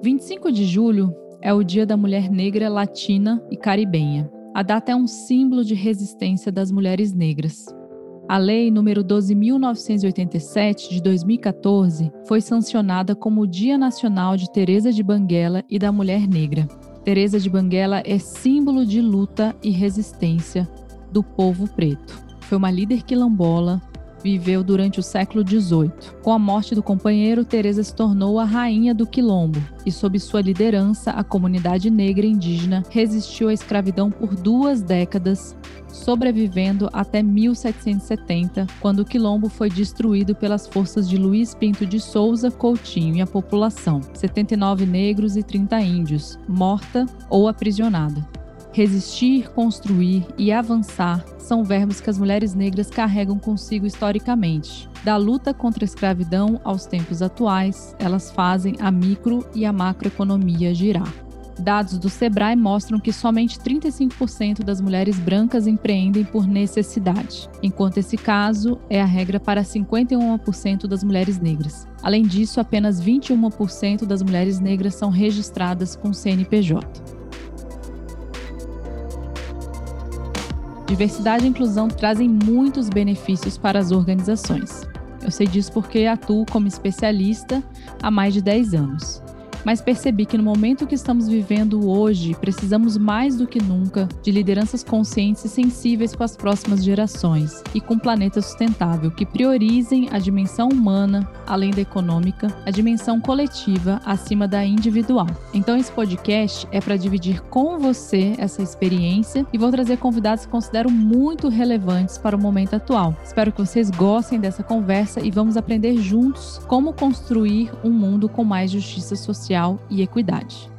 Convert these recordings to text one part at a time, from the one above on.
25 de julho é o Dia da Mulher Negra Latina e Caribenha. A data é um símbolo de resistência das mulheres negras. A Lei número 12.987 de 2014 foi sancionada como o Dia Nacional de Teresa de Banguela e da Mulher Negra. Teresa de Banguela é símbolo de luta e resistência do povo preto. Foi uma líder quilombola, viveu durante o século XVIII. Com a morte do companheiro, Teresa se tornou a rainha do quilombo e, sob sua liderança, a comunidade negra indígena resistiu à escravidão por duas décadas, sobrevivendo até 1770, quando o quilombo foi destruído pelas forças de Luiz Pinto de Souza Coutinho e a população, 79 negros e 30 índios, morta ou aprisionada. Resistir, construir e avançar são verbos que as mulheres negras carregam consigo historicamente. Da luta contra a escravidão aos tempos atuais, elas fazem a micro e a macroeconomia girar. Dados do Sebrae mostram que somente 35% das mulheres brancas empreendem por necessidade, enquanto esse caso é a regra para 51% das mulheres negras. Além disso, apenas 21% das mulheres negras são registradas com CNPJ. Diversidade e inclusão trazem muitos benefícios para as organizações. Eu sei disso porque atuo como especialista há mais de 10 anos mas percebi que no momento que estamos vivendo hoje, precisamos mais do que nunca de lideranças conscientes e sensíveis com as próximas gerações e com um planeta sustentável que priorizem a dimensão humana, além da econômica, a dimensão coletiva acima da individual. Então esse podcast é para dividir com você essa experiência e vou trazer convidados que considero muito relevantes para o momento atual. Espero que vocês gostem dessa conversa e vamos aprender juntos como construir um mundo com mais justiça social social e equidade.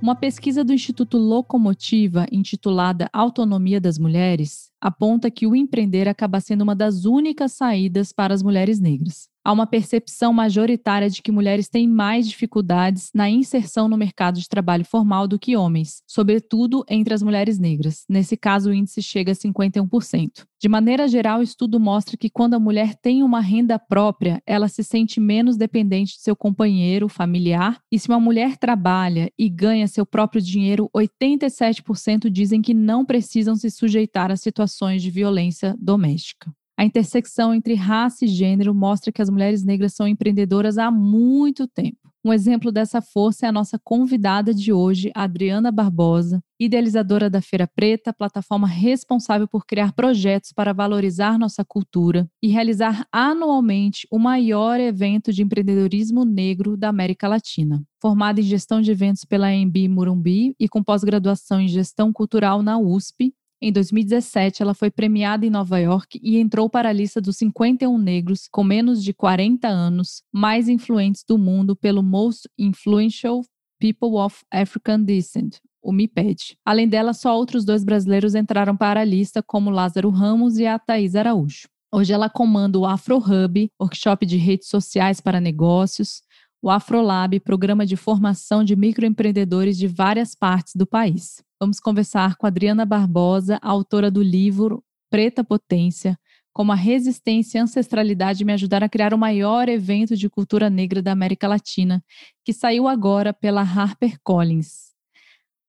Uma pesquisa do Instituto Locomotiva, intitulada Autonomia das Mulheres, aponta que o empreender acaba sendo uma das únicas saídas para as mulheres negras há uma percepção majoritária de que mulheres têm mais dificuldades na inserção no mercado de trabalho formal do que homens, sobretudo entre as mulheres negras. Nesse caso, o índice chega a 51%. De maneira geral, o estudo mostra que quando a mulher tem uma renda própria, ela se sente menos dependente de seu companheiro familiar, e se uma mulher trabalha e ganha seu próprio dinheiro, 87% dizem que não precisam se sujeitar a situações de violência doméstica. A intersecção entre raça e gênero mostra que as mulheres negras são empreendedoras há muito tempo. Um exemplo dessa força é a nossa convidada de hoje, Adriana Barbosa, idealizadora da Feira Preta, plataforma responsável por criar projetos para valorizar nossa cultura e realizar anualmente o maior evento de empreendedorismo negro da América Latina. Formada em gestão de eventos pela EMB Murumbi e com pós-graduação em gestão cultural na USP, em 2017, ela foi premiada em Nova York e entrou para a lista dos 51 negros com menos de 40 anos mais influentes do mundo pelo Most Influential People of African Descent, o MIPED. Além dela, só outros dois brasileiros entraram para a lista, como Lázaro Ramos e a Thaís Araújo. Hoje ela comanda o Afro Hub, workshop de redes sociais para negócios, o Afrolab, programa de formação de microempreendedores de várias partes do país. Vamos conversar com Adriana Barbosa, autora do livro Preta Potência, como a resistência e ancestralidade me ajudaram a criar o maior evento de cultura negra da América Latina, que saiu agora pela HarperCollins.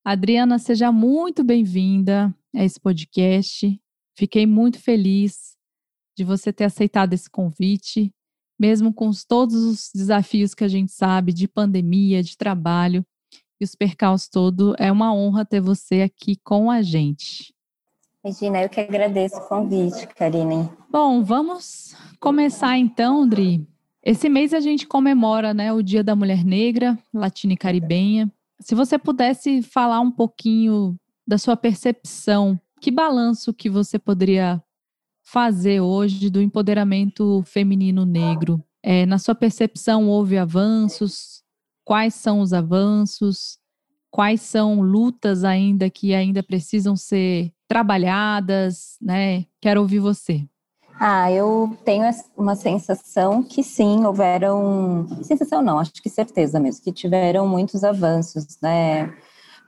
Adriana, seja muito bem-vinda a esse podcast. Fiquei muito feliz de você ter aceitado esse convite mesmo com todos os desafios que a gente sabe de pandemia, de trabalho e os percalços todo, é uma honra ter você aqui com a gente. Regina, eu que agradeço o convite, Karine. Bom, vamos começar então, Dri. Esse mês a gente comemora né, o Dia da Mulher Negra, Latina e Caribenha. Se você pudesse falar um pouquinho da sua percepção, que balanço que você poderia fazer hoje do empoderamento feminino negro? É, na sua percepção, houve avanços? Quais são os avanços? Quais são lutas ainda que ainda precisam ser trabalhadas? Né? Quero ouvir você. Ah, eu tenho uma sensação que sim, houveram. Sensação não, acho que certeza mesmo, que tiveram muitos avanços, né?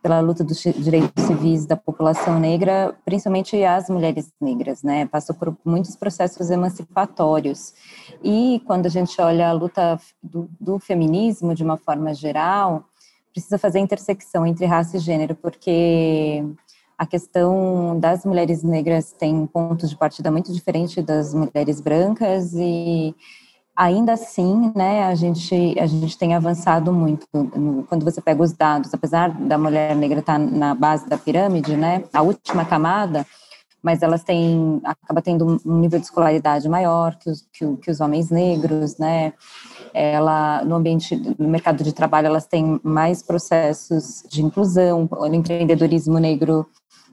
Pela luta dos direitos civis da população negra, principalmente as mulheres negras, né? Passou por muitos processos emancipatórios. E quando a gente olha a luta do, do feminismo de uma forma geral, precisa fazer intersecção entre raça e gênero, porque a questão das mulheres negras tem pontos de partida muito diferente das mulheres brancas e ainda assim, né, a gente, a gente tem avançado muito. Quando você pega os dados, apesar da mulher negra estar na base da pirâmide, né, a última camada, mas elas têm, acaba tendo um nível de escolaridade maior que os, que, que os homens negros, né, ela, no ambiente, no mercado de trabalho, elas têm mais processos de inclusão, no empreendedorismo negro,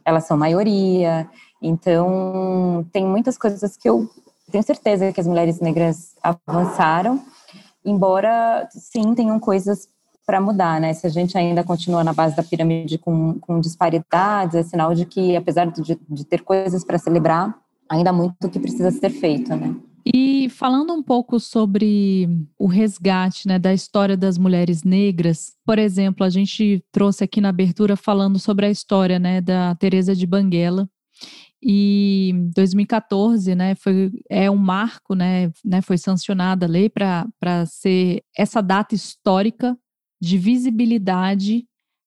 elas são maioria, então, tem muitas coisas que eu tenho certeza que as mulheres negras avançaram, embora sim tenham coisas para mudar, né? Se a gente ainda continua na base da pirâmide com, com disparidades, é sinal de que, apesar de, de ter coisas para celebrar, ainda há muito que precisa ser feito, né? E falando um pouco sobre o resgate né, da história das mulheres negras, por exemplo, a gente trouxe aqui na abertura falando sobre a história né, da Teresa de Banguela, e 2014, né, foi, é um marco, né, né foi sancionada a lei para ser essa data histórica de visibilidade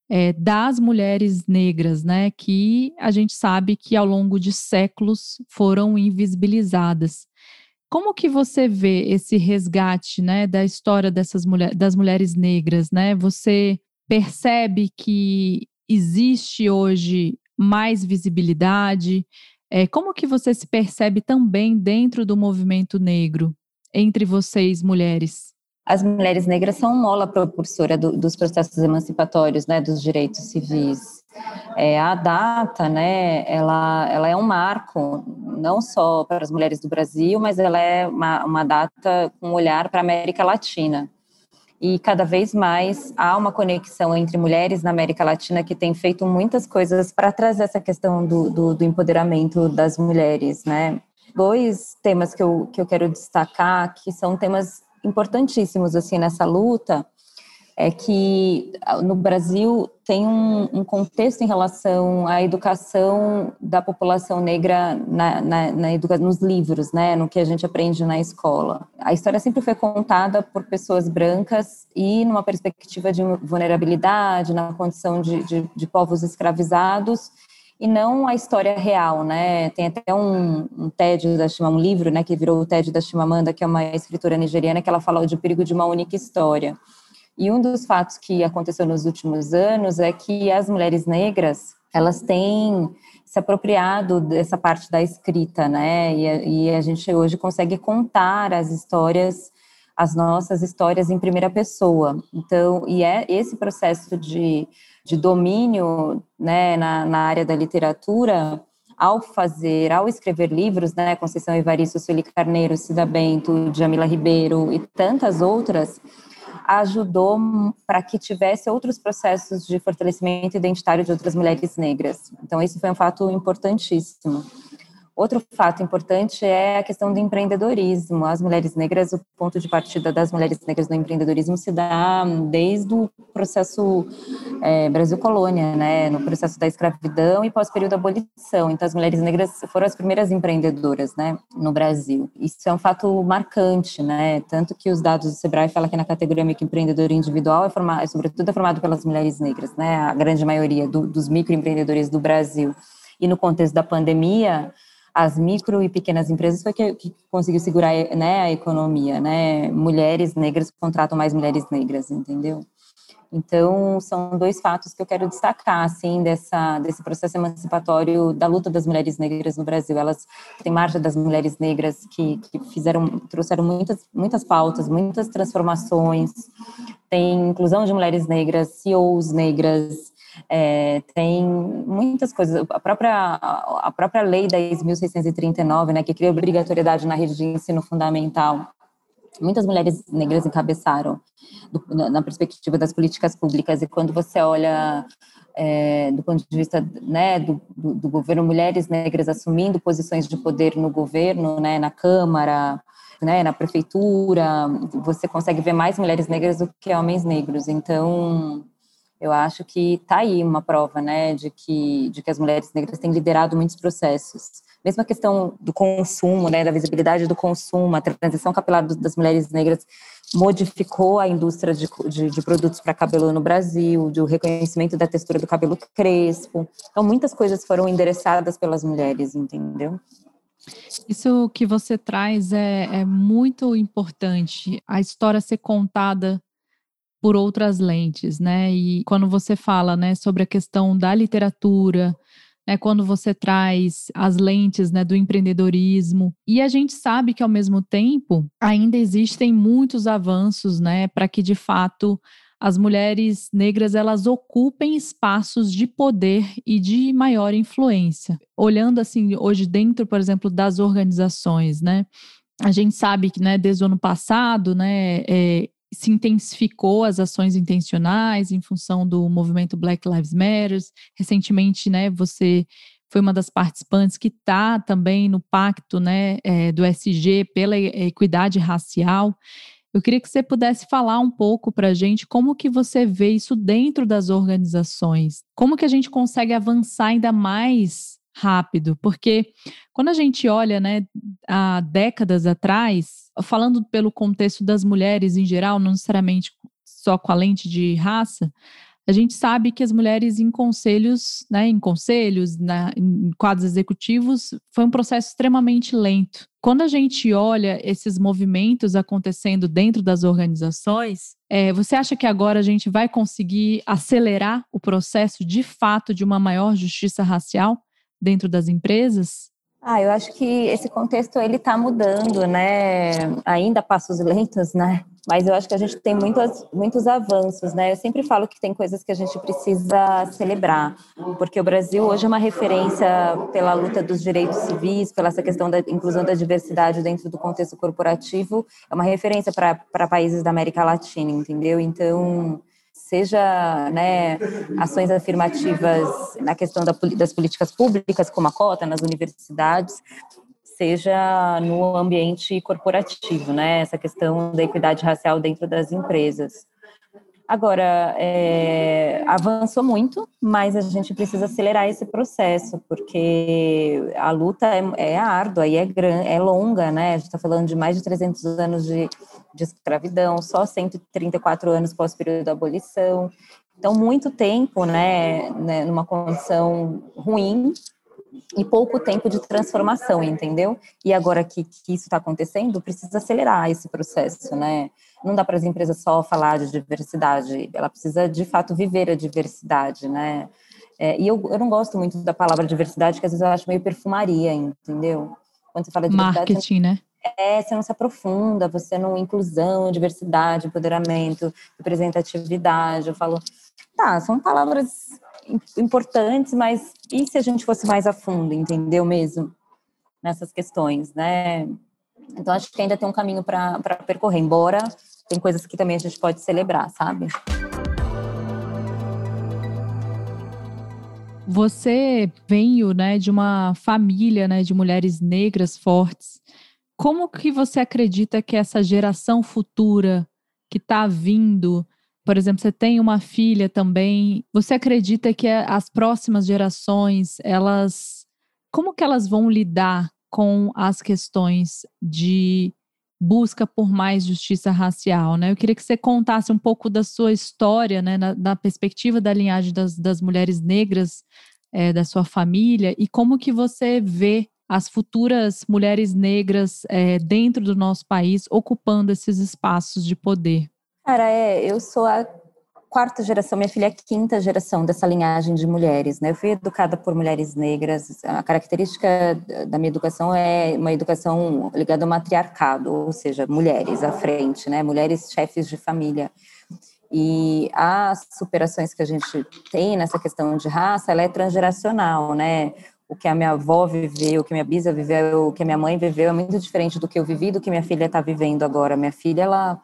é, das mulheres negras, né, que a gente sabe que ao longo de séculos foram invisibilizadas. Como que você vê esse resgate, né, da história dessas mulher, das mulheres negras, né? Você percebe que existe hoje mais visibilidade? É, como que você se percebe também dentro do movimento negro, entre vocês, mulheres? As mulheres negras são mola propulsora do, dos processos emancipatórios, né, dos direitos civis. É, a data, né, ela, ela é um marco, não só para as mulheres do Brasil, mas ela é uma, uma data com um olhar para a América Latina e cada vez mais há uma conexão entre mulheres na América Latina que tem feito muitas coisas para trazer essa questão do, do, do, empoderamento das mulheres, né? Dois temas que eu, que eu quero destacar, que são temas importantíssimos, assim, nessa luta, é que ah, no Brasil tem um, um, contexto em relação à educação da população negra na, na, na educa nos livros, né, no que a gente aprende na escola. A história sempre foi contada por pessoas brancas e numa perspectiva de vulnerabilidade, na condição de, de, de povos escravizados, e não a história real, né? Tem até um, um TED da Chimamanda, um livro, né, que virou o TED da Chimamanda, que é uma escritora nigeriana, que ela fala de perigo de uma única história. E um dos fatos que aconteceu nos últimos anos é que as mulheres negras, elas têm se apropriado dessa parte da escrita, né? E a, e a gente hoje consegue contar as histórias, as nossas histórias em primeira pessoa. Então, e é esse processo de, de domínio, né, na, na área da literatura, ao fazer, ao escrever livros, né, Conceição Evaristo, Sueli Carneiro, Cida Bento, Jamila Ribeiro e tantas outras, ajudou para que tivesse outros processos de fortalecimento identitário de outras mulheres negras. Então, isso foi um fato importantíssimo. Outro fato importante é a questão do empreendedorismo. As mulheres negras, o ponto de partida das mulheres negras no empreendedorismo se dá desde o processo é, Brasil-Colônia, né, no processo da escravidão e pós-período da abolição. Então, as mulheres negras foram as primeiras empreendedoras, né, no Brasil. Isso é um fato marcante, né, tanto que os dados do Sebrae falam que na categoria microempreendedor individual é, formado, é sobretudo é formado pelas mulheres negras, né, a grande maioria do, dos microempreendedores do Brasil. E no contexto da pandemia, as micro e pequenas empresas foi que, que conseguiu segurar né, a economia, né? Mulheres negras contratam mais mulheres negras, entendeu? Então, são dois fatos que eu quero destacar, assim, dessa, desse processo emancipatório da luta das mulheres negras no Brasil. Elas têm marcha das mulheres negras que, que fizeram, trouxeram muitas, muitas pautas, muitas transformações, tem inclusão de mulheres negras, CEOs negras, é, tem muitas coisas. A própria, a própria lei 10.639, né, que cria obrigatoriedade na rede de ensino fundamental, muitas mulheres negras encabeçaram do, na, na, perspectiva das políticas públicas. E quando você olha é, do ponto de vista né, do, do, do, governo, mulheres negras assumindo posições de poder no governo, né, na Câmara, né, na prefeitura, você consegue ver mais mulheres negras do que homens negros. Então, Eu acho que está aí uma prova, né, de que, de que as mulheres negras têm liderado muitos processos. Mesmo a questão do consumo, né, da visibilidade do consumo, a transição capilar das mulheres negras modificou a indústria de, de, de produtos para cabelo no Brasil, do reconhecimento da textura do cabelo crespo. Então, muitas coisas foram endereçadas pelas mulheres, entendeu? Isso que você traz é, é muito importante, a história ser contada por outras lentes, né? E quando você fala, né, sobre a questão da literatura, né, quando você traz as lentes né, do empreendedorismo. E a gente sabe que, ao mesmo tempo, ainda existem muitos avanços né, para que, de fato, as mulheres negras elas ocupem espaços de poder e de maior influência. Olhando assim hoje dentro, por exemplo, das organizações, né? A gente sabe que, né, desde o ano passado, né, é, se intensificou as ações intencionais em função do movimento Black Lives Matter. Recentemente, né, você foi uma das participantes que está também no pacto né, é, do SG pela equidade racial. Eu queria que você pudesse falar um pouco para a gente como que você vê isso dentro das organizações. Como que a gente consegue avançar ainda mais rápido? Porque quando a gente olha né, há décadas atrás, falando pelo contexto das mulheres em geral, não necessariamente só com a lente de raça, a gente sabe que as mulheres em conselhos, né, em conselhos, na, em quadros executivos, foi um processo extremamente lento. Quando a gente olha esses movimentos acontecendo dentro das organizações, é, você acha que agora a gente vai conseguir acelerar o processo de fato de uma maior justiça racial dentro das empresas? Ah, eu acho que esse contexto ele está mudando, né? Ainda passos lentos, né? Mas eu acho que a gente tem muitos, muitos avanços, né? Eu sempre falo que tem coisas que a gente precisa celebrar, porque o Brasil hoje é uma referência pela luta dos direitos civis, pela essa questão da inclusão da diversidade dentro do contexto corporativo, é uma referência para países da América Latina, entendeu? Então, seja né, ações afirmativas na questão da, das políticas públicas, como a cota nas universidades, seja no ambiente corporativo, né, essa questão da equidade racial dentro das empresas. Agora, é, avançou muito, mas a gente precisa acelerar esse processo, porque a luta é, é árdua e é, é longa, né? A gente está falando de mais de 300 anos de, de escravidão, só 134 anos pós-período da abolição. Então, muito tempo, né, né, numa condição ruim e pouco tempo de transformação, entendeu? E agora que, que isso está acontecendo, precisa acelerar esse processo, né? não dá para as empresas só falar de diversidade, ela precisa de fato viver a diversidade, né? É, e eu, eu não gosto muito da palavra diversidade, que às vezes eu acho meio perfumaria, entendeu? Quando você fala de Marketing, né? É, você não se aprofunda, você não inclusão, diversidade, empoderamento, representatividade. Eu falo, tá, são palavras importantes, mas e se a gente fosse mais a fundo, entendeu mesmo? Nessas questões, né? Então acho que ainda tem um caminho para percorrer, embora tem coisas que também a gente pode celebrar, sabe? Você veio, né, de uma família, né, de mulheres negras fortes. Como que você acredita que essa geração futura que está vindo, por exemplo, você tem uma filha também, você acredita que as próximas gerações, elas, como que elas vão lidar com as questões de busca por mais justiça racial, né? Eu queria que você contasse um pouco da sua história, né, na, na perspectiva da linhagem das, das mulheres negras é, da sua família e como que você vê as futuras mulheres negras é, dentro do nosso país ocupando esses espaços de poder. Cara, é, eu sou a quarta geração, minha filha é a quinta geração dessa linhagem de mulheres, né? Eu fui educada por mulheres negras. A característica da minha educação é uma educação ligada ao matriarcado, ou seja, mulheres à frente, né? Mulheres chefes de família. E as superações que a gente tem nessa questão de raça, ela é transgeracional, né? O que a minha avó viveu, o que minha bisa viveu, o que a minha mãe viveu é muito diferente do que eu vivi, do que minha filha está vivendo agora. Minha filha, ela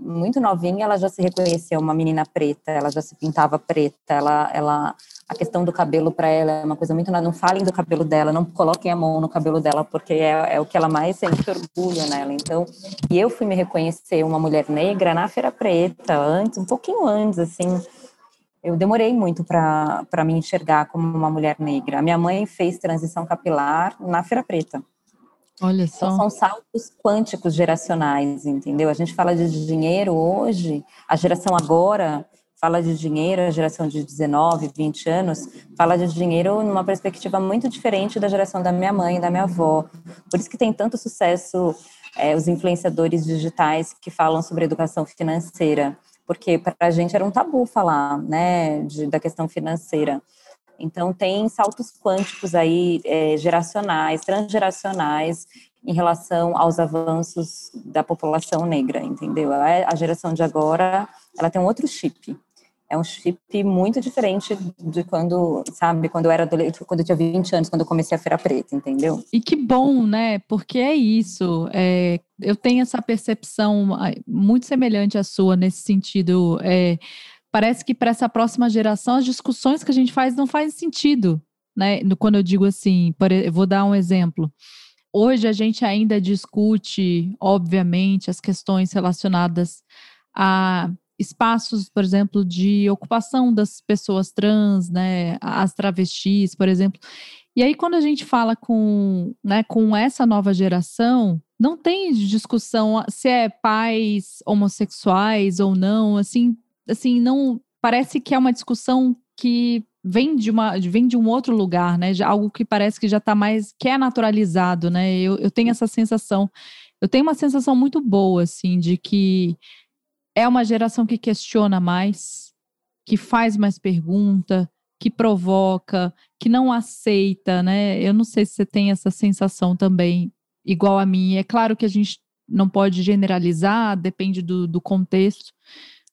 muito novinha, ela já se reconheceu uma menina preta, ela já se pintava preta, ela, ela a questão do cabelo para ela é uma coisa muito não falem do cabelo dela, não coloquem a mão no cabelo dela porque é, é o que ela mais sente orgulho nela. Então, e eu fui me reconhecer uma mulher negra na Feira Preta antes, um pouquinho antes assim, eu demorei muito para me enxergar como uma mulher negra. A minha mãe fez transição capilar na Feira Preta. Olha só. Então, são saltos quânticos geracionais, entendeu? A gente fala de dinheiro hoje, a geração agora fala de dinheiro, a geração de 19, 20 anos, fala de dinheiro numa perspectiva muito diferente da geração da minha mãe, da minha avó. Por isso que tem tanto sucesso é, os influenciadores digitais que falam sobre educação financeira, porque para a gente era um tabu falar, né, de, da questão financeira. Então tem saltos quânticos aí é, geracionais, transgeracionais em relação aos avanços da população negra, entendeu? A geração de agora, ela tem um outro chip é um chip muito diferente de quando, sabe, quando eu era adolescente, quando eu tinha 20 anos, quando eu comecei a Feira Preta, entendeu? E que bom, né? Porque é isso. É, eu tenho essa percepção muito semelhante à sua nesse sentido. É, parece que para essa próxima geração as discussões que a gente faz não fazem sentido, né? Quando eu digo assim, eu vou dar um exemplo. Hoje a gente ainda discute, obviamente, as questões relacionadas a espaços, por exemplo, de ocupação das pessoas trans, né, as travestis, por exemplo. E aí, quando a gente fala com, né, com essa nova geração, não tem discussão se é pais homossexuais ou não, assim, assim, não parece que é uma discussão que vem de uma vem de um outro lugar, né? Algo que parece que já está mais que é naturalizado, né? Eu, eu tenho essa sensação, eu tenho uma sensação muito boa, assim, de que é uma geração que questiona mais, que faz mais pergunta, que provoca, que não aceita, né? Eu não sei se você tem essa sensação também, igual a mim. É claro que a gente não pode generalizar, depende do, do contexto,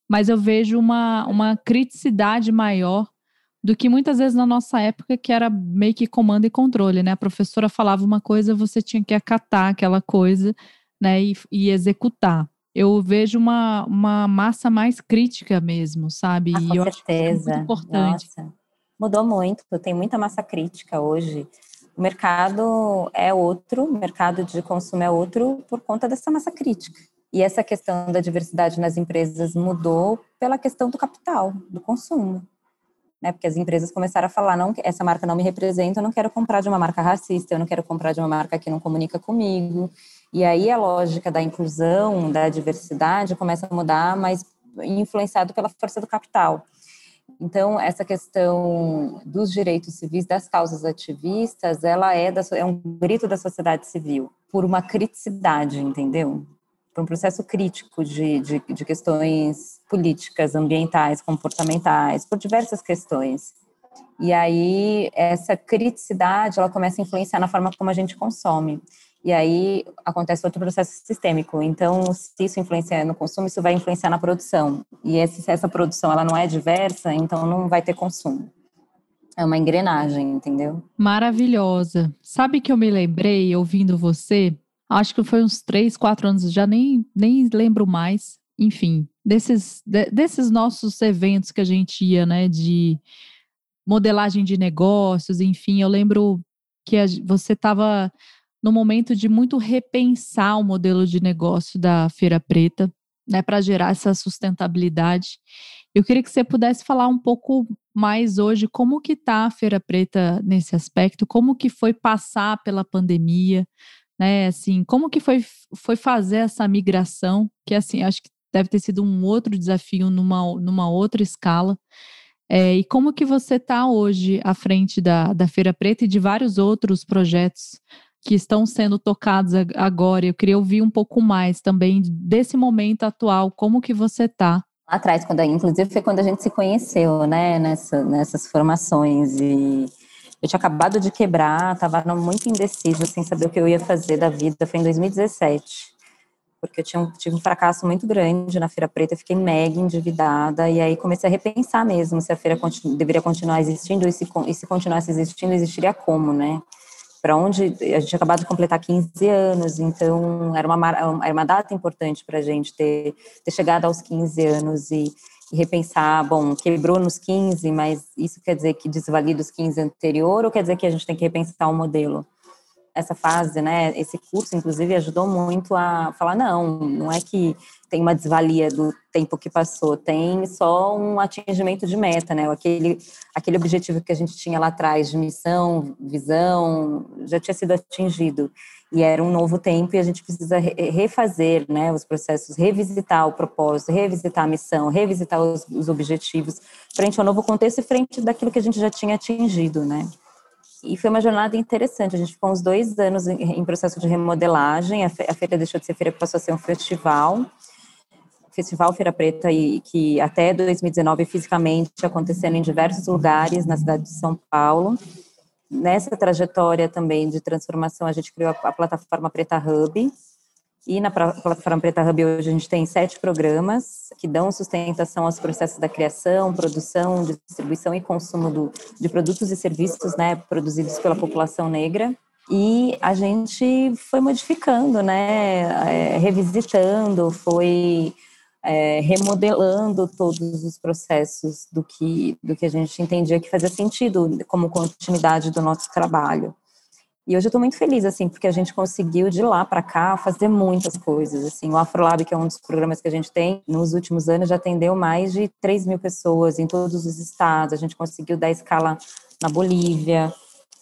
mas eu vejo uma, uma criticidade maior do que muitas vezes na nossa época, que era meio que comando e controle, né? A professora falava uma coisa, você tinha que acatar aquela coisa, né, e, e executar eu vejo uma, uma massa mais crítica mesmo, sabe? Ah, com e eu certeza. É importante. Nossa. Mudou muito, tem muita massa crítica hoje. O mercado é outro, o mercado de consumo é outro por conta dessa massa crítica. E essa questão da diversidade nas empresas mudou pela questão do capital, do consumo. Né? Porque as empresas começaram a falar, não, essa marca não me representa, eu não quero comprar de uma marca racista, eu não quero comprar de uma marca que não comunica comigo. E aí a lógica da inclusão, da diversidade começa a mudar, mas influenciado pela força do capital. Então, essa questão dos direitos civis, das causas ativistas, ela é, da, é um grito da sociedade civil, por uma criticidade, entendeu? Por um processo crítico de, de, de questões políticas, ambientais, comportamentais, por diversas questões. E aí, essa criticidade, ela começa a influenciar na forma como a gente consome e aí acontece outro processo sistêmico. Então, se isso influencia no consumo, isso vai influenciar na produção. E se essa produção ela não é diversa, então não vai ter consumo. É uma engrenagem, entendeu? Maravilhosa. Sabe que eu me lembrei ouvindo você? Acho que foi uns três, quatro anos, já nem, nem lembro mais. Enfim, desses, de, desses nossos eventos que a gente ia, né, de modelagem de negócios, enfim, eu lembro que a, você estava no momento de muito repensar o modelo de negócio da Feira Preta, né, para gerar essa sustentabilidade. Eu queria que você pudesse falar um pouco mais hoje como que está a Feira Preta nesse aspecto, como que foi passar pela pandemia, né, assim, como que foi, foi fazer essa migração, que assim, acho que deve ter sido um outro desafio numa, numa outra escala, é, e como que você está hoje à frente da, da Feira Preta e de vários outros projetos que estão sendo tocados agora. Eu queria ouvir um pouco mais também desse momento atual, como que você está? Lá atrás, quando, inclusive foi quando a gente se conheceu, né, nessa, nessas formações e eu tinha acabado de quebrar, estava muito indecisa, sem saber o que eu ia fazer da vida, foi em 2017 porque eu tinha, tive um fracasso muito grande na Feira Preta, fiquei mega endividada, e aí comecei a repensar mesmo se a feira continu, deveria continuar existindo, e se, e se continuasse existindo, existiria como, né? Para onde a gente acabado de completar 15 anos, então era uma, era uma data importante para a gente ter, ter chegado aos 15 anos e, e, repensar, bom, quebrou nos 15, mas isso quer dizer que desvalida os 15 anterior ou quer dizer que a gente tem que repensar o modelo? Essa fase, né, esse curso, inclusive, ajudou muito a falar, não, não é que tem uma desvalia do tempo que passou, tem só um atingimento de meta, né, aquele, aquele objetivo que a gente tinha lá atrás de missão, visão, já tinha sido atingido, e era um novo tempo e a gente precisa refazer, né, os processos, revisitar o propósito, revisitar a missão, revisitar os, os objetivos, frente ao novo contexto e frente daquilo que a gente já tinha atingido, né. E foi uma jornada interessante. A gente ficou uns dois anos em, processo de remodelagem. A, fe, a, feira deixou de ser feira, passou a ser um festival. Festival Feira Preta, e, que até 2019 fisicamente acontecendo em diversos lugares na cidade de São Paulo. Nessa trajetória também de transformação, a gente criou a plataforma Preta Hub, e na plataforma Preta Hub hoje a gente tem sete programas que dão sustentação aos processos da criação, produção, distribuição e consumo do, de produtos e serviços, né, produzidos pela população negra. E a gente foi modificando, né, é, revisitando, foi é, remodelando todos os processos do que, do que a gente entendia que fazia sentido como continuidade do nosso trabalho. E hoje eu estou muito feliz, assim, porque a gente conseguiu de lá para cá fazer muitas coisas, assim. O Afrolab, que é um dos programas que a gente tem, nos últimos anos já atendeu mais de 3 mil pessoas em todos os estados. A gente conseguiu dar escala na Bolívia,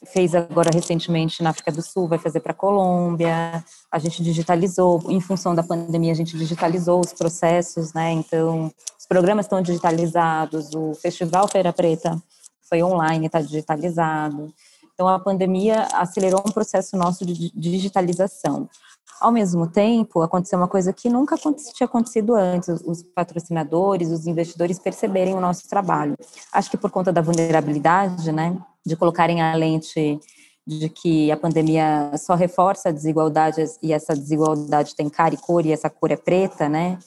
fez agora recentemente na África do Sul, vai fazer para a Colômbia. A gente digitalizou, em função da pandemia, a gente digitalizou os processos, né? Então, os programas estão digitalizados, o Festival Feira Preta foi online, está digitalizado. Então, a pandemia acelerou um processo nosso de digitalização. Ao mesmo tempo, aconteceu uma coisa que nunca tinha acontecido antes: os patrocinadores, os investidores perceberem o nosso trabalho. Acho que por conta da vulnerabilidade, né, de colocarem a lente de que a pandemia só reforça a desigualdade e essa desigualdade tem cara e cor e essa cor é preta, né?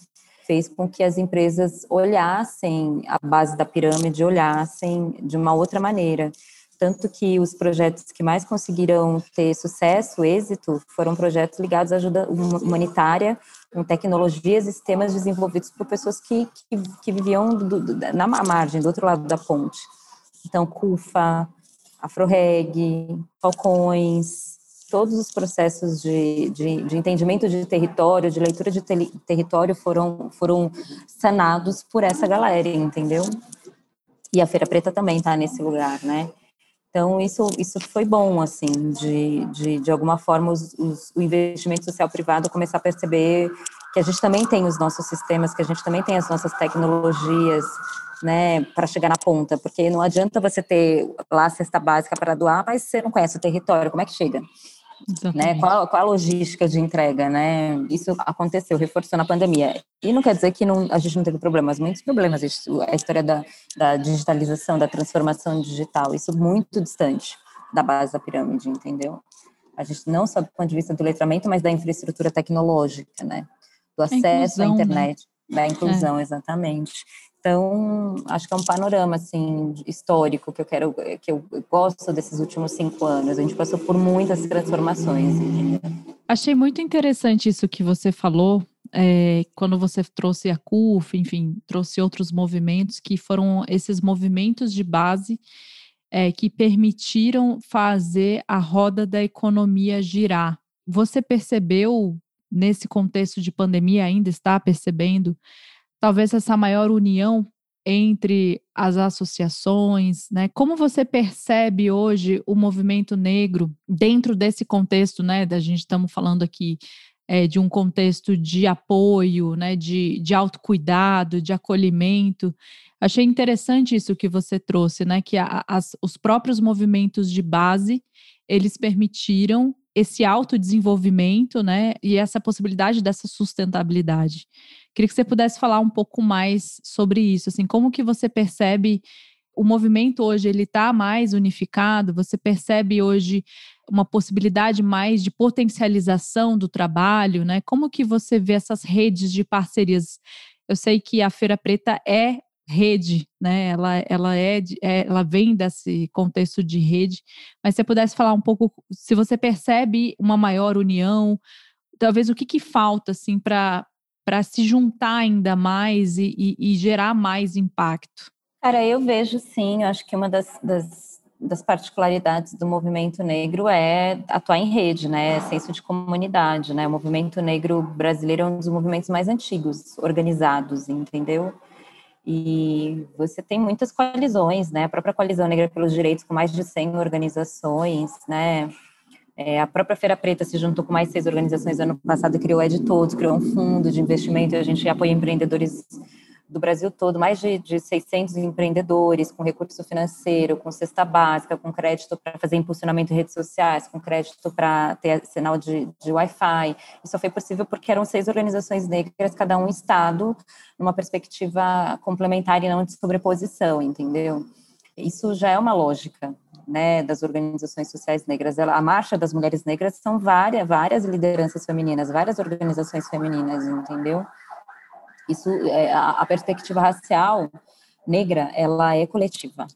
Fez com que as empresas olhassem a base da pirâmide, olhassem de uma outra maneira. Tanto que os projetos que mais conseguiram ter sucesso, êxito, foram projetos ligados à ajuda humanitária, com tecnologias e sistemas desenvolvidos por pessoas que, que, que viviam do, do, na margem, do outro lado da ponte. Então, CUFA, AfroReg, Falcões, todos os processos de, de, de, entendimento de território, de leitura de te, território foram, foram sanados por essa galera, entendeu? E a Feira Preta também está nesse lugar, né? Então, isso, isso foi bom, assim, de, de, de alguma forma os, os, o investimento social privado começar a perceber que a gente também tem os nossos sistemas, que a gente também tem as nossas tecnologias, né, para chegar na ponta, porque não adianta você ter lá a cesta básica para doar, mas você não conhece o território, como é que chega? Né? Qual, qual, a logística de entrega, né? Isso aconteceu, reforçou na pandemia. E não quer dizer que não, a gente não teve problemas, muitos problemas. A história da, da digitalização, da transformação digital, isso muito distante da base da pirâmide, entendeu? A gente não só do ponto de vista do letramento, mas da infraestrutura tecnológica, né? Do acesso à né? internet, né? da inclusão, é. exatamente. Então, acho que é um panorama assim histórico que eu quero, que eu gosto desses últimos cinco anos. A gente passou por muitas transformações. Achei muito interessante isso que você falou. É, quando você trouxe a CUF, enfim, trouxe outros movimentos que foram esses movimentos de base é, que permitiram fazer a roda da economia girar. Você percebeu nesse contexto de pandemia ainda está percebendo talvez essa maior união entre as associações, né? Como você percebe hoje o movimento negro dentro desse contexto, né? Da gente estamos falando aqui é, de um contexto de apoio, né? De, de autocuidado, de acolhimento. Achei interessante isso que você trouxe, né? Que a, as, os próprios movimentos de base eles permitiram esse autodesenvolvimento, né? E essa possibilidade dessa sustentabilidade. Queria que você pudesse falar um pouco mais sobre isso, assim, como que você percebe o movimento hoje ele está mais unificado? Você percebe hoje uma possibilidade mais de potencialização do trabalho, né? Como que você vê essas redes de parcerias? Eu sei que a Feira Preta é rede, né? Ela, ela é, é, ela vem desse contexto de rede. Mas se você pudesse falar um pouco, se você percebe uma maior união, talvez o que, que falta assim para para se juntar ainda mais e, e, e, gerar mais impacto? Cara, eu vejo sim, eu acho que uma das, das, das particularidades do movimento negro é atuar em rede, né? É senso de comunidade, né? O movimento negro brasileiro é um dos movimentos mais antigos, organizados, entendeu? E você tem muitas coalizões, né? A própria Coalizão Negra pelos Direitos, com mais de 100 organizações, né? É, a própria Feira Preta se juntou com mais seis organizações ano passado e criou É de Todos, criou um fundo de investimento a gente apoia empreendedores do Brasil todo, mais de, de 600 empreendedores com recurso financeiro, com cesta básica, com crédito para fazer impulsionamento em redes sociais, com crédito para ter sinal de, de Wi-Fi. Isso foi possível porque eram seis organizações negras, cada um estado, numa perspectiva complementar e não de sobreposição, entendeu? Isso já é uma lógica né, das organizações sociais negras. A Marcha das Mulheres Negras são várias, várias lideranças femininas, várias organizações femininas, entendeu? Isso, é, a, perspectiva racial negra, ela é coletiva.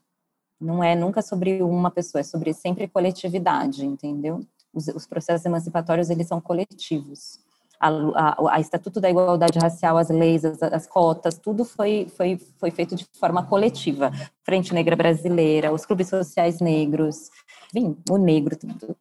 Não é nunca sobre uma pessoa, é sobre sempre coletividade, entendeu? Os, os processos emancipatórios, eles são coletivos. A, a, a, Estatuto da Igualdade Racial, as leis, as, as, cotas, tudo foi, foi, foi feito de forma coletiva. Frente Negra Brasileira, os clubes sociais negros, enfim, o negro,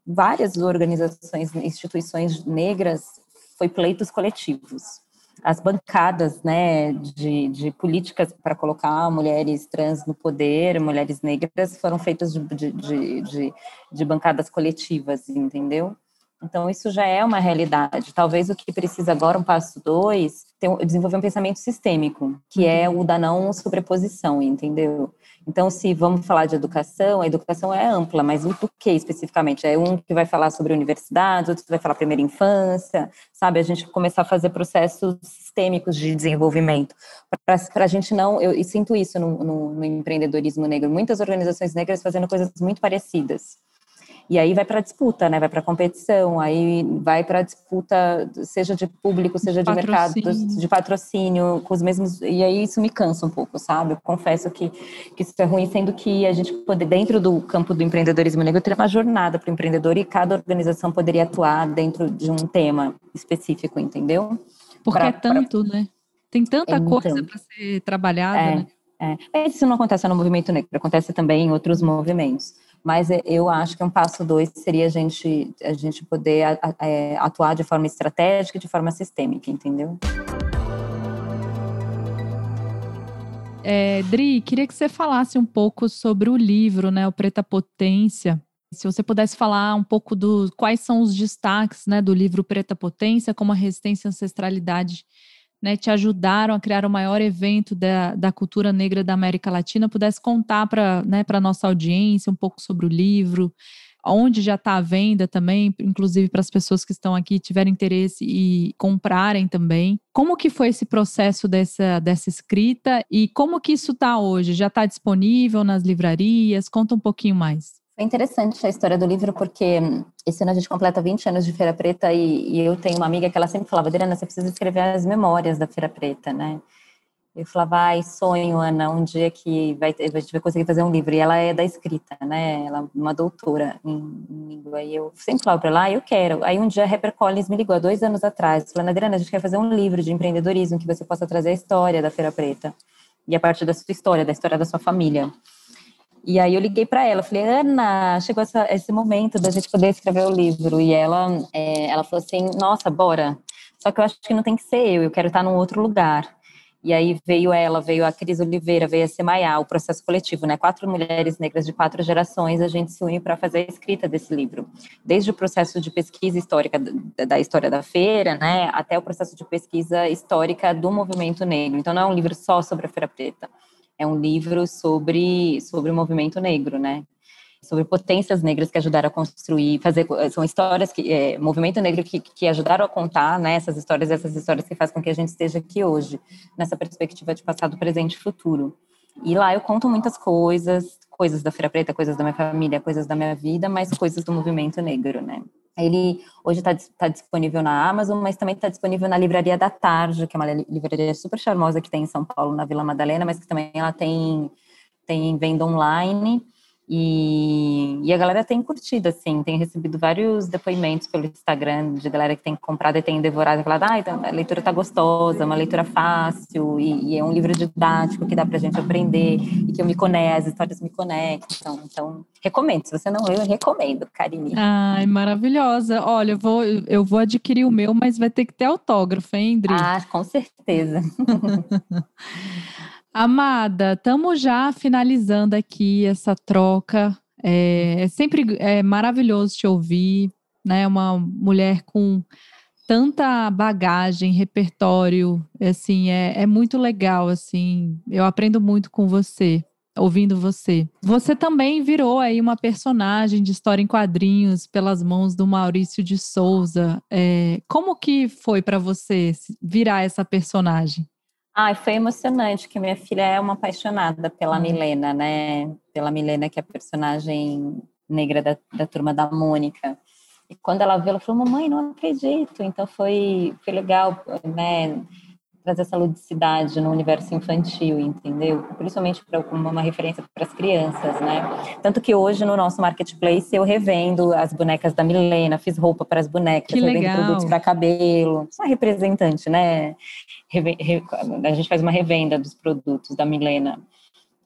várias organizações, instituições negras, foi pleitos coletivos as bancadas né, de, de políticas para colocar mulheres trans no poder, mulheres negras, foram feitas de, de, de, de bancadas coletivas, entendeu? Então, isso já é uma realidade. Talvez o que precisa agora, um passo dois, desenvolver um pensamento sistêmico, que é o da não sobreposição, entendeu? Então, se vamos falar de educação, a educação é ampla, mas o que especificamente? É um que vai falar sobre universidades, outro que vai falar primeira infância, sabe? A gente começar a fazer processos sistêmicos de desenvolvimento. Para a gente não. Eu, eu, sinto isso no, no, no empreendedorismo negro. Muitas organizações negras fazendo coisas muito parecidas. E aí vai para disputa, né? Vai para competição, aí vai para disputa, seja de público, seja de, de mercado, de patrocínio, com os mesmos. E aí isso me cansa um pouco, sabe? Eu confesso que, que isso é ruim, sendo que a gente poder, dentro do campo do empreendedorismo negro, ter uma jornada para o empreendedor e cada organização poderia atuar dentro de um tema específico, entendeu? Porque pra, é tanto, pra... né? Tem tanta é coisa para ser trabalhada, é, né? É. Mas isso não acontece no movimento negro, acontece também em outros movimentos mas é, eu acho que um passo dois seria a gente, a gente poder é, atuar de forma estratégica e de forma sistêmica, entendeu? É, Dri, queria que você falasse um pouco sobre o livro, né, o Preta Potência. Se você pudesse falar um pouco do quais são os destaques, né, do livro Preta Potência, como a resistência e ancestralidade né, te ajudaram a criar o maior evento da, da cultura negra da América Latina, pudesse contar para né, a nossa audiência um pouco sobre o livro, onde já está à venda também, inclusive para as pessoas que estão aqui tiverem interesse e comprarem também. Como que foi esse processo dessa, dessa escrita e como que isso está hoje? Já está disponível nas livrarias? Conta um pouquinho mais. É interessante a história do livro, porque esse ano a gente completa 20 anos de Feira Preta e, e eu tenho uma amiga que ela sempre falava, Adriana, você precisa escrever as memórias da Feira Preta, né? Eu falava, ai, sonho, Ana, um dia que vai, a gente vai conseguir fazer um livro. E ela é da escrita, né? Ela é uma doutora em, língua. E eu sempre falava para ela, ah, eu quero. Aí um dia a Heber Collins me ligou, há dois anos atrás, falando, Adriana, a gente quer fazer um livro de empreendedorismo que você possa trazer a história da Feira Preta. E a partir da sua história, da história da sua família. E aí eu liguei para ela, falei, Ana, chegou essa, esse momento da gente poder escrever o livro. E ela, é, ela falou assim, nossa, bora. Só que eu acho que não tem que ser eu, eu quero estar num outro lugar. E aí veio ela, veio a Cris Oliveira, veio a Semaiá, o processo coletivo, né? Quatro mulheres negras de quatro gerações, a gente se une para fazer a escrita desse livro. Desde o processo de pesquisa histórica da história da feira, né, até o processo de pesquisa histórica do movimento negro. Então não é um livro só sobre a Feira Preta é um livro sobre, sobre o movimento negro, né? Sobre potências negras que ajudaram a construir, fazer, são histórias que, é, movimento negro que, que ajudaram a contar, né, essas histórias, essas histórias que fazem com que a gente esteja aqui hoje, nessa perspectiva de passado, presente e futuro. E lá eu conto muitas coisas, coisas da Feira Preta, coisas da minha família, coisas da minha vida, mas coisas do movimento negro, né? Ele hoje está tá disponível na Amazon, mas também está disponível na Livraria da Tarde, que é uma livraria super charmosa que tem em São Paulo, na Vila Madalena, mas que também ela tem, tem venda online. E, e, a galera tem curtido, assim, tem recebido vários depoimentos pelo Instagram de galera que tem comprado e tem devorado e falado, ah, então, a leitura tá gostosa, uma leitura fácil, e, e, é um livro didático que dá pra gente aprender, e que eu me conecto, as histórias me conectam. Então, recomendo. Se você não leu, eu recomendo, Karine. Ai, maravilhosa. Olha, eu vou, eu vou adquirir o meu, mas vai ter que ter autógrafo, hein, Indri? Ah, com certeza. Amada, estamos já finalizando aqui essa troca. É, é, sempre é maravilhoso te ouvir, né? Uma mulher com tanta bagagem, repertório, assim, é, é muito legal, assim. Eu aprendo muito com você, ouvindo você. Você também virou aí uma personagem de história em quadrinhos pelas mãos do Maurício de Souza. É, como que foi para você virar essa personagem? Ai, foi emocionante, que minha filha é uma apaixonada pela uhum. Milena, né? Pela Milena, que é a personagem negra da, da turma da Mônica. E quando ela viu, ela falou, mamãe, não acredito. Então foi, foi legal, né? Trazer essa ludicidade no universo infantil, entendeu? Principalmente para uma referência para as crianças, né? Tanto que hoje no nosso marketplace eu revendo as bonecas da Milena, fiz roupa para as bonecas, que revendo legal. produtos para cabelo. Sou uma representante, né? a gente faz uma revenda dos produtos da Milena.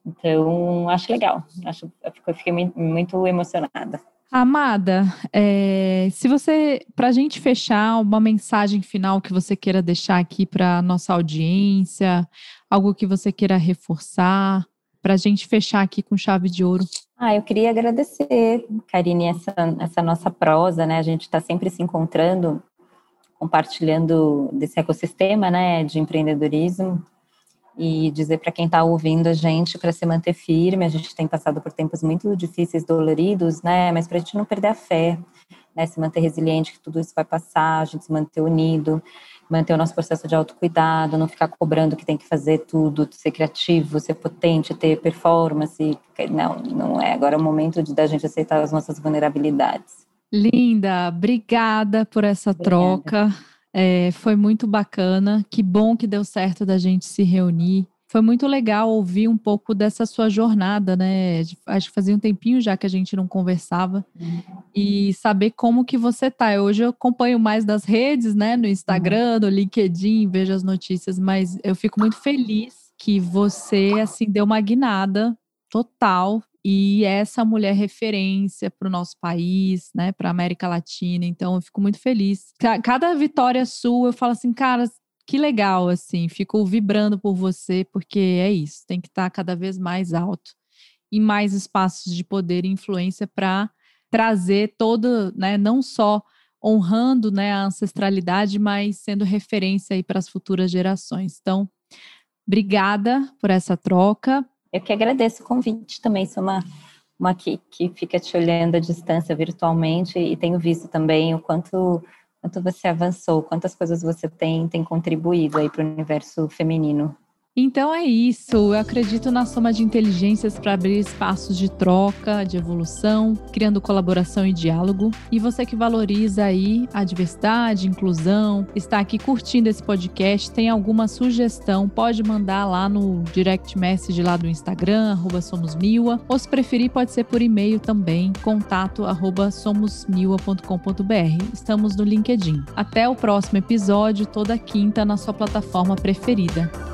Então, acho legal. Acho, eu fiquei muito emocionada. Amada, é, se você, para a gente fechar, uma mensagem final que você queira deixar aqui para nossa audiência, algo que você queira reforçar, para a gente fechar aqui com chave de ouro. Ah, eu queria agradecer, Karine, essa, essa nossa prosa, né? A gente está sempre se encontrando compartilhando desse ecossistema, né, de empreendedorismo e dizer para quem está ouvindo a gente para se manter firme. A gente tem passado por tempos muito difíceis, doloridos, né, mas para a gente não perder a fé, né, se manter resiliente, que tudo isso vai passar, a gente se manter unido, manter o nosso processo de autocuidado, não ficar cobrando que tem que fazer tudo, ser criativo, ser potente, ter performance. Não, não é. Agora é o momento de da gente aceitar as nossas vulnerabilidades. Linda, obrigada por essa obrigada. troca. É, foi muito bacana. Que bom que deu certo da gente se reunir. Foi muito legal ouvir um pouco dessa sua jornada, né? Acho que fazia um tempinho já que a gente não conversava. Uhum. E saber como que você tá. Hoje eu acompanho mais das redes, né? No Instagram, no LinkedIn, vejo as notícias, mas eu fico muito feliz que você, assim, deu uma guinada total e essa mulher referência para o nosso país, né, para a América Latina. Então, eu fico muito feliz. Cada vitória sua, eu falo assim, cara, que legal, assim, fico vibrando por você, porque é isso, tem que estar cada vez mais alto e mais espaços de poder e influência para trazer todo, né, não só honrando, né, a ancestralidade, mas sendo referência aí para as futuras gerações. Então, obrigada por essa troca. Eu que agradeço o convite também, sou uma, uma que, que fica te olhando à distância virtualmente e tenho visto também o quanto, quanto você avançou, quantas coisas você tem, tem contribuído aí para o universo feminino. Então é isso. Eu acredito na soma de inteligências para abrir espaços de troca, de evolução, criando colaboração e diálogo. E você que valoriza aí a diversidade, inclusão, está aqui curtindo esse podcast, tem alguma sugestão, pode mandar lá no direct message lá do Instagram, somosmiwa, ou se preferir pode ser por e-mail também, contato arroba somosmiwa.com.br. Estamos no LinkedIn. Até o próximo episódio, toda quinta na sua plataforma preferida.